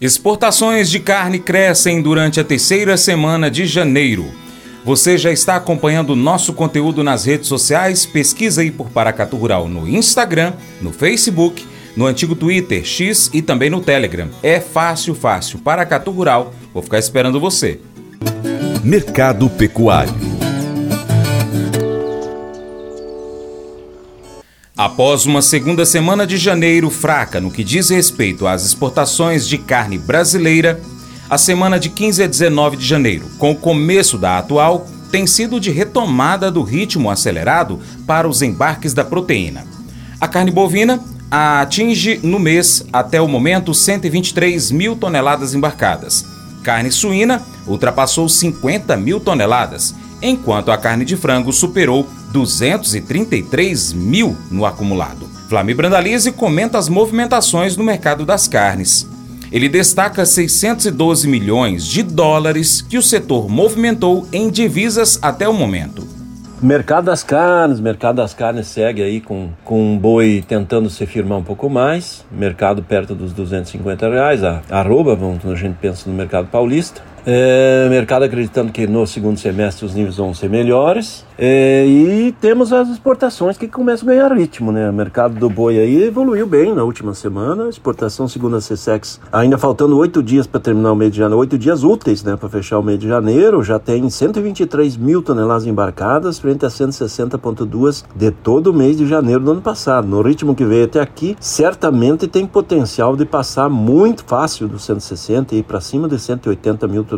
Exportações de carne crescem durante a terceira semana de janeiro. Você já está acompanhando nosso conteúdo nas redes sociais? Pesquisa aí por Paracatu Rural no Instagram, no Facebook, no antigo Twitter, X e também no Telegram. É fácil, fácil. Paracatu Rural. Vou ficar esperando você. Mercado Pecuário Após uma segunda semana de janeiro fraca no que diz respeito às exportações de carne brasileira, a semana de 15 a 19 de janeiro, com o começo da atual, tem sido de retomada do ritmo acelerado para os embarques da proteína. A carne bovina atinge no mês, até o momento, 123 mil toneladas embarcadas. Carne suína ultrapassou 50 mil toneladas, enquanto a carne de frango superou 233 mil no acumulado. Flávio Brandalize comenta as movimentações no mercado das carnes. Ele destaca 612 milhões de dólares que o setor movimentou em divisas até o momento. Mercado das carnes, mercado das carnes segue aí com, com um boi tentando se firmar um pouco mais, mercado perto dos 250 reais, a arroba, vamos, a gente pensa no mercado paulista. É, mercado acreditando que no segundo semestre os níveis vão ser melhores. É, e temos as exportações que começam a ganhar ritmo, né? O mercado do boi aí evoluiu bem na última semana. Exportação, segundo a CSEX, ainda faltando oito dias para terminar o mês de janeiro, oito dias úteis, né, para fechar o mês de janeiro, já tem 123 mil toneladas embarcadas, frente a 160,2 de todo o mês de janeiro do ano passado. No ritmo que veio até aqui, certamente tem potencial de passar muito fácil dos 160 e para cima de 180 mil toneladas.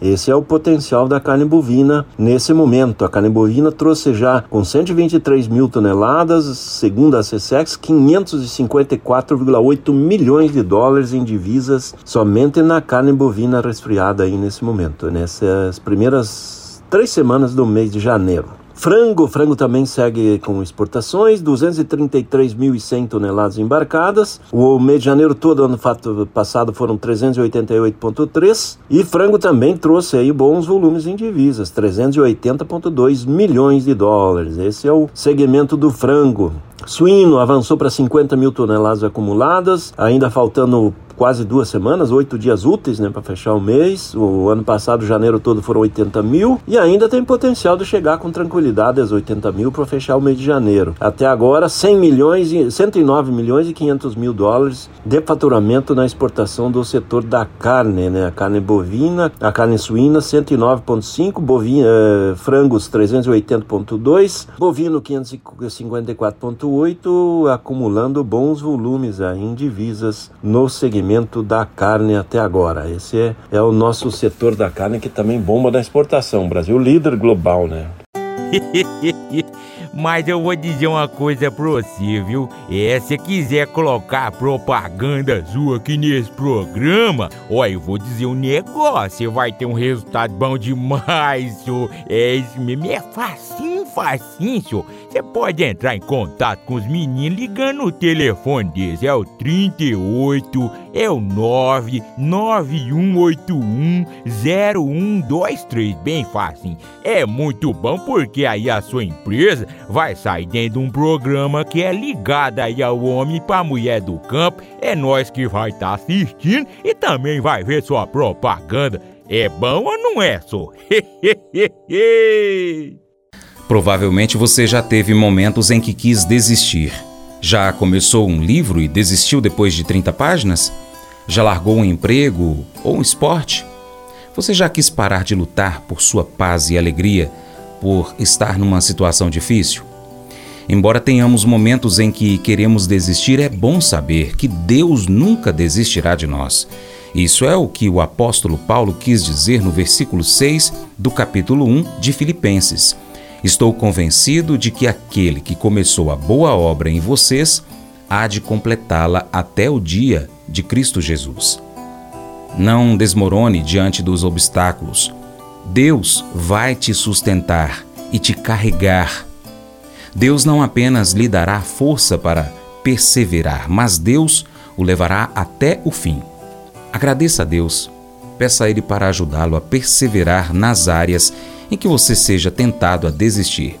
Esse é o potencial da carne bovina nesse momento. A carne bovina trouxe já com 123 mil toneladas, segundo a CSEX, 554,8 milhões de dólares em divisas somente na carne bovina resfriada aí nesse momento, nessas primeiras três semanas do mês de janeiro. Frango, frango também segue com exportações, 233.100 toneladas embarcadas. O mês de janeiro todo, ano passado, foram 388,3. E frango também trouxe aí bons volumes em divisas, 380,2 milhões de dólares. Esse é o segmento do frango. Suíno avançou para 50 mil toneladas acumuladas, ainda faltando quase duas semanas, oito dias úteis, né, para fechar o mês. O ano passado, janeiro todo, foram 80 mil e ainda tem potencial de chegar com tranquilidade às 80 mil para fechar o mês de janeiro. Até agora, 100 milhões, 109 milhões e 500 mil dólares de faturamento na exportação do setor da carne, né, a carne bovina, a carne suína 109,5, bovina, eh, frangos 380,2, bovino 554,8, acumulando bons volumes aí em divisas no segmento segmento da carne até agora. Esse é, é o nosso setor da carne que também bomba da exportação. Brasil líder global, né? Mas eu vou dizer uma coisa pra você, viu? É, se quiser colocar propaganda sua aqui nesse programa, ó, eu vou dizer um negócio, você vai ter um resultado bom demais, senhor. É isso mesmo, é facinho, facinho, senhor. Você pode entrar em contato com os meninos ligando o telefone deles. É o 38, é o 991810123. Bem fácil. É muito bom porque aí a sua empresa vai sair dentro de um programa que é ligado aí ao homem para mulher do campo. É nós que vai estar tá assistindo e também vai ver sua propaganda. É bom ou não é, só? Provavelmente você já teve momentos em que quis desistir. Já começou um livro e desistiu depois de 30 páginas? Já largou um emprego ou um esporte? Você já quis parar de lutar por sua paz e alegria, por estar numa situação difícil? Embora tenhamos momentos em que queremos desistir, é bom saber que Deus nunca desistirá de nós. Isso é o que o apóstolo Paulo quis dizer no versículo 6 do capítulo 1 de Filipenses. Estou convencido de que aquele que começou a boa obra em vocês há de completá-la até o dia de Cristo Jesus. Não desmorone diante dos obstáculos. Deus vai te sustentar e te carregar. Deus não apenas lhe dará força para perseverar, mas Deus o levará até o fim. Agradeça a Deus. Peça a Ele para ajudá-lo a perseverar nas áreas em que você seja tentado a desistir.